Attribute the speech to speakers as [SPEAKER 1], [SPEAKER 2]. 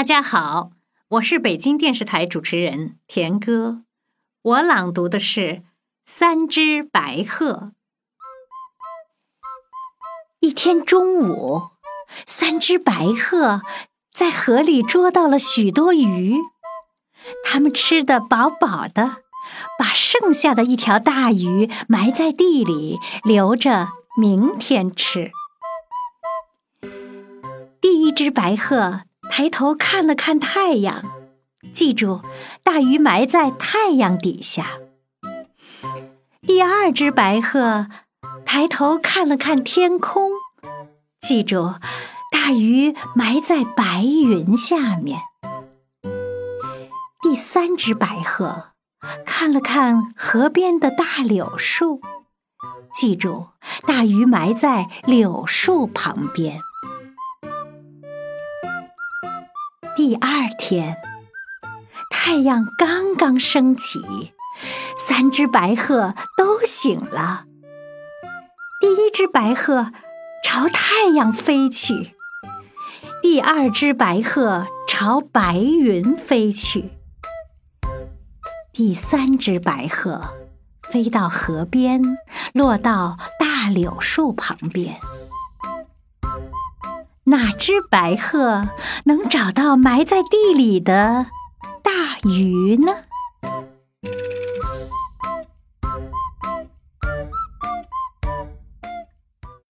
[SPEAKER 1] 大家好，我是北京电视台主持人田歌，我朗读的是《三只白鹤》。一天中午，三只白鹤在河里捉到了许多鱼，它们吃得饱饱的，把剩下的一条大鱼埋在地里，留着明天吃。第一只白鹤。抬头看了看太阳，记住，大鱼埋在太阳底下。第二只白鹤抬头看了看天空，记住，大鱼埋在白云下面。第三只白鹤看了看河边的大柳树，记住，大鱼埋在柳树旁边。第二天，太阳刚刚升起，三只白鹤都醒了。第一只白鹤朝太阳飞去，第二只白鹤朝白云飞去，第三只白鹤飞到河边，落到大柳树旁边。哪只白鹤能找到埋在地里的大鱼呢？